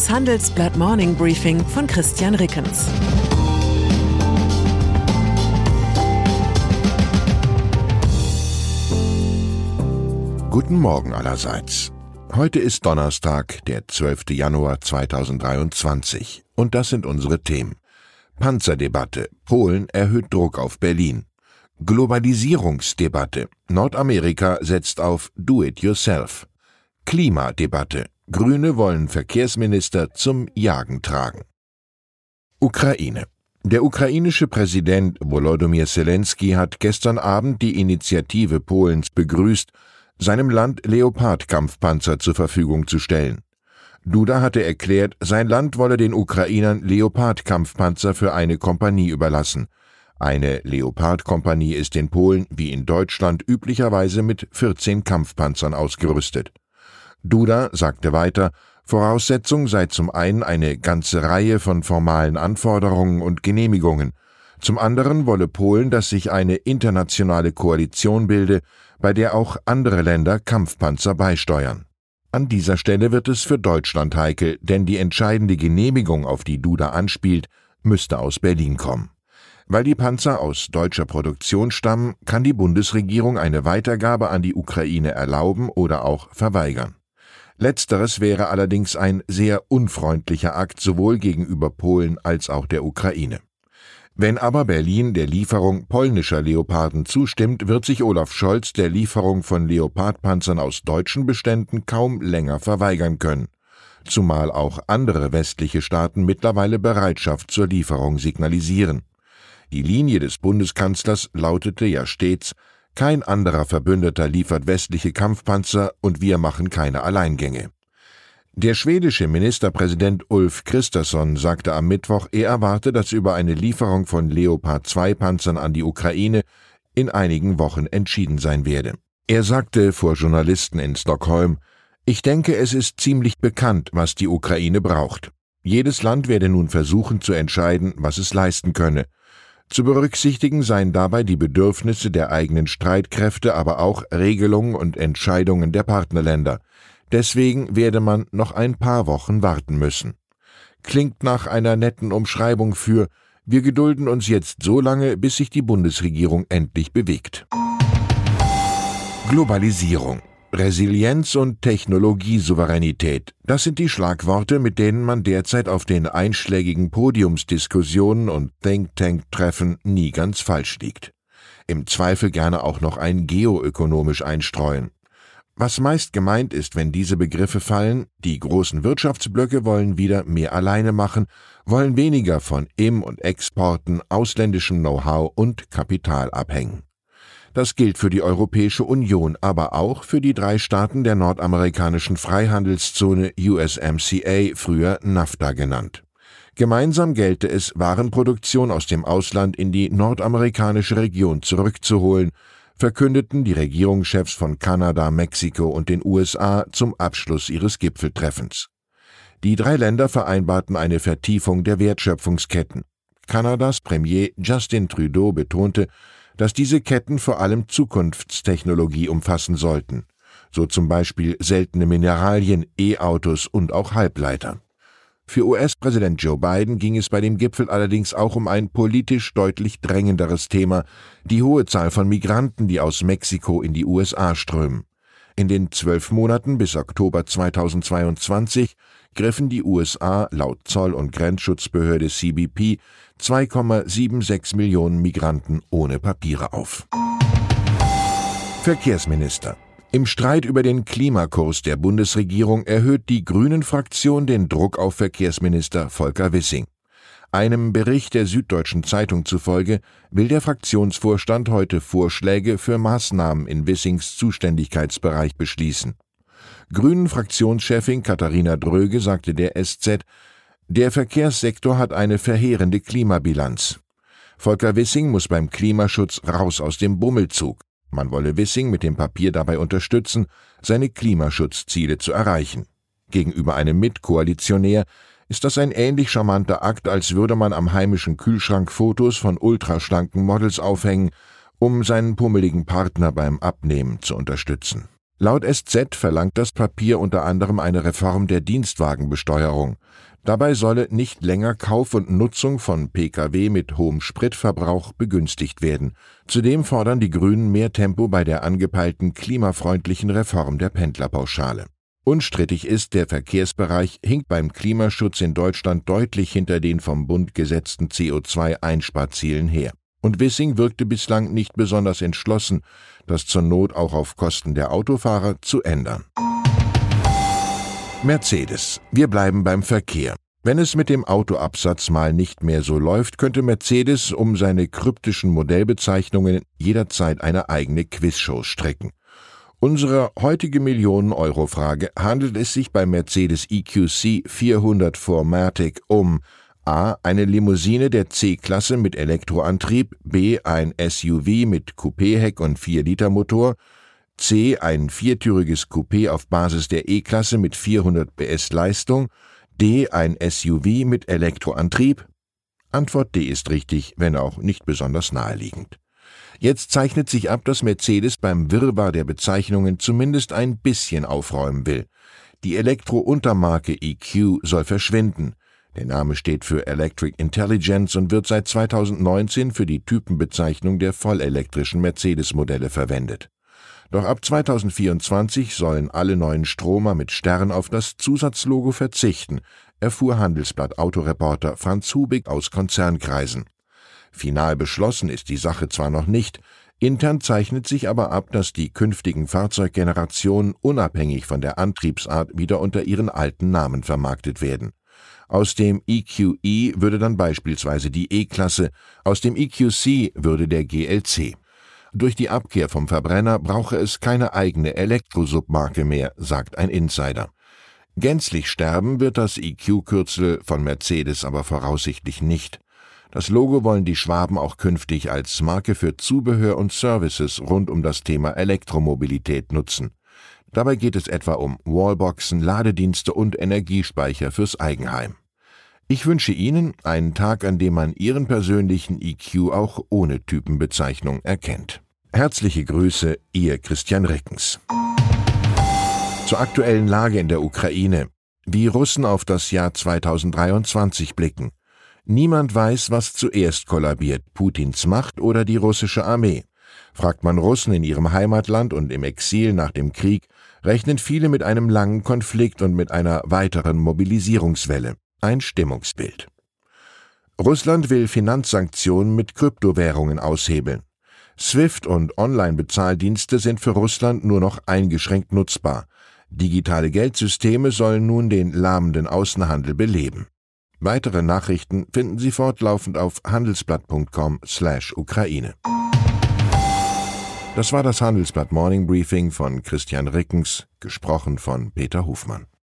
Das Handelsblatt Morning Briefing von Christian Rickens. Guten Morgen allerseits. Heute ist Donnerstag, der 12. Januar 2023 und das sind unsere Themen. Panzerdebatte. Polen erhöht Druck auf Berlin. Globalisierungsdebatte. Nordamerika setzt auf Do-it-yourself. Klimadebatte. Grüne wollen Verkehrsminister zum Jagen tragen. Ukraine. Der ukrainische Präsident Volodymyr Zelensky hat gestern Abend die Initiative Polens begrüßt, seinem Land Leopard-Kampfpanzer zur Verfügung zu stellen. Duda hatte erklärt, sein Land wolle den Ukrainern Leopard-Kampfpanzer für eine Kompanie überlassen. Eine Leopard-Kompanie ist in Polen wie in Deutschland üblicherweise mit 14 Kampfpanzern ausgerüstet. Duda sagte weiter, Voraussetzung sei zum einen eine ganze Reihe von formalen Anforderungen und Genehmigungen, zum anderen wolle Polen, dass sich eine internationale Koalition bilde, bei der auch andere Länder Kampfpanzer beisteuern. An dieser Stelle wird es für Deutschland heikel, denn die entscheidende Genehmigung, auf die Duda anspielt, müsste aus Berlin kommen. Weil die Panzer aus deutscher Produktion stammen, kann die Bundesregierung eine Weitergabe an die Ukraine erlauben oder auch verweigern. Letzteres wäre allerdings ein sehr unfreundlicher Akt sowohl gegenüber Polen als auch der Ukraine. Wenn aber Berlin der Lieferung polnischer Leoparden zustimmt, wird sich Olaf Scholz der Lieferung von Leopardpanzern aus deutschen Beständen kaum länger verweigern können, zumal auch andere westliche Staaten mittlerweile Bereitschaft zur Lieferung signalisieren. Die Linie des Bundeskanzlers lautete ja stets Kein anderer Verbündeter liefert westliche Kampfpanzer und wir machen keine Alleingänge. Der schwedische Ministerpräsident Ulf Kristersson sagte am Mittwoch, er erwarte, dass über eine Lieferung von Leopard 2 Panzern an die Ukraine in einigen Wochen entschieden sein werde. Er sagte vor Journalisten in Stockholm, ich denke, es ist ziemlich bekannt, was die Ukraine braucht. Jedes Land werde nun versuchen zu entscheiden, was es leisten könne. Zu berücksichtigen seien dabei die Bedürfnisse der eigenen Streitkräfte, aber auch Regelungen und Entscheidungen der Partnerländer. Deswegen werde man noch ein paar Wochen warten müssen. Klingt nach einer netten Umschreibung für wir gedulden uns jetzt so lange, bis sich die Bundesregierung endlich bewegt. Globalisierung Resilienz und Technologiesouveränität, das sind die Schlagworte, mit denen man derzeit auf den einschlägigen Podiumsdiskussionen und Think Tank-Treffen nie ganz falsch liegt. Im Zweifel gerne auch noch ein geoökonomisch einstreuen. Was meist gemeint ist, wenn diese Begriffe fallen, die großen Wirtschaftsblöcke wollen wieder mehr alleine machen, wollen weniger von Im- und Exporten, ausländischem Know-how und Kapital abhängen. Das gilt für die Europäische Union, aber auch für die drei Staaten der nordamerikanischen Freihandelszone USMCA, früher NAFTA genannt. Gemeinsam gelte es, Warenproduktion aus dem Ausland in die nordamerikanische Region zurückzuholen, verkündeten die Regierungschefs von Kanada, Mexiko und den USA zum Abschluss ihres Gipfeltreffens. Die drei Länder vereinbarten eine Vertiefung der Wertschöpfungsketten. Kanadas Premier Justin Trudeau betonte, dass diese Ketten vor allem Zukunftstechnologie umfassen sollten, so zum Beispiel seltene Mineralien, E-Autos und auch Halbleiter. Für US-Präsident Joe Biden ging es bei dem Gipfel allerdings auch um ein politisch deutlich drängenderes Thema, die hohe Zahl von Migranten, die aus Mexiko in die USA strömen. In den zwölf Monaten bis Oktober 2022 griffen die USA laut Zoll- und Grenzschutzbehörde CBP 2,76 Millionen Migranten ohne Papiere auf. Verkehrsminister im Streit über den Klimakurs der Bundesregierung erhöht die Grünen-Fraktion den Druck auf Verkehrsminister Volker Wissing. Einem Bericht der Süddeutschen Zeitung zufolge will der Fraktionsvorstand heute Vorschläge für Maßnahmen in Wissings Zuständigkeitsbereich beschließen. Grünen-Fraktionschefin Katharina Dröge sagte der SZ, der Verkehrssektor hat eine verheerende Klimabilanz. Volker Wissing muss beim Klimaschutz raus aus dem Bummelzug. Man wolle Wissing mit dem Papier dabei unterstützen, seine Klimaschutzziele zu erreichen. Gegenüber einem Mitkoalitionär ist das ein ähnlich charmanter Akt, als würde man am heimischen Kühlschrank Fotos von ultraschlanken Models aufhängen, um seinen pummeligen Partner beim Abnehmen zu unterstützen. Laut SZ verlangt das Papier unter anderem eine Reform der Dienstwagenbesteuerung. Dabei solle nicht länger Kauf und Nutzung von Pkw mit hohem Spritverbrauch begünstigt werden. Zudem fordern die Grünen mehr Tempo bei der angepeilten klimafreundlichen Reform der Pendlerpauschale. Unstrittig ist, der Verkehrsbereich hinkt beim Klimaschutz in Deutschland deutlich hinter den vom Bund gesetzten CO2-Einsparzielen her. Und Wissing wirkte bislang nicht besonders entschlossen, das zur Not auch auf Kosten der Autofahrer zu ändern. Mercedes. Wir bleiben beim Verkehr. Wenn es mit dem Autoabsatz mal nicht mehr so läuft, könnte Mercedes um seine kryptischen Modellbezeichnungen jederzeit eine eigene Quizshow strecken. Unsere heutige Millionen-Euro-Frage handelt es sich bei Mercedes EQC 400 Formatic um a. eine Limousine der C-Klasse mit Elektroantrieb, b. ein SUV mit Coupéheck und 4-Liter-Motor, C ein viertüriges Coupé auf Basis der E-Klasse mit 400 PS Leistung, D ein SUV mit Elektroantrieb? Antwort D ist richtig, wenn auch nicht besonders naheliegend. Jetzt zeichnet sich ab, dass Mercedes beim Wirrwarr der Bezeichnungen zumindest ein bisschen aufräumen will. Die Elektro-Untermarke EQ soll verschwinden. Der Name steht für Electric Intelligence und wird seit 2019 für die Typenbezeichnung der vollelektrischen Mercedes-Modelle verwendet. Doch ab 2024 sollen alle neuen Stromer mit Stern auf das Zusatzlogo verzichten, erfuhr Handelsblatt Autoreporter Franz Hubig aus Konzernkreisen. Final beschlossen ist die Sache zwar noch nicht, intern zeichnet sich aber ab, dass die künftigen Fahrzeuggenerationen unabhängig von der Antriebsart wieder unter ihren alten Namen vermarktet werden. Aus dem EQE e würde dann beispielsweise die E-Klasse, aus dem EQC würde der GLC. Durch die Abkehr vom Verbrenner brauche es keine eigene Elektrosubmarke mehr, sagt ein Insider. Gänzlich sterben wird das EQ-Kürzel von Mercedes aber voraussichtlich nicht. Das Logo wollen die Schwaben auch künftig als Marke für Zubehör und Services rund um das Thema Elektromobilität nutzen. Dabei geht es etwa um Wallboxen, Ladedienste und Energiespeicher fürs Eigenheim. Ich wünsche Ihnen einen Tag, an dem man Ihren persönlichen EQ auch ohne Typenbezeichnung erkennt. Herzliche Grüße, Ihr Christian Reckens. Zur aktuellen Lage in der Ukraine. Wie Russen auf das Jahr 2023 blicken. Niemand weiß, was zuerst kollabiert, Putins Macht oder die russische Armee. Fragt man Russen in ihrem Heimatland und im Exil nach dem Krieg, rechnen viele mit einem langen Konflikt und mit einer weiteren Mobilisierungswelle. Ein Stimmungsbild. Russland will Finanzsanktionen mit Kryptowährungen aushebeln. SWIFT und Online-Bezahldienste sind für Russland nur noch eingeschränkt nutzbar. Digitale Geldsysteme sollen nun den lahmenden Außenhandel beleben. Weitere Nachrichten finden Sie fortlaufend auf handelsblatt.com/ukraine. Das war das Handelsblatt Morning Briefing von Christian Rickens, gesprochen von Peter Hofmann.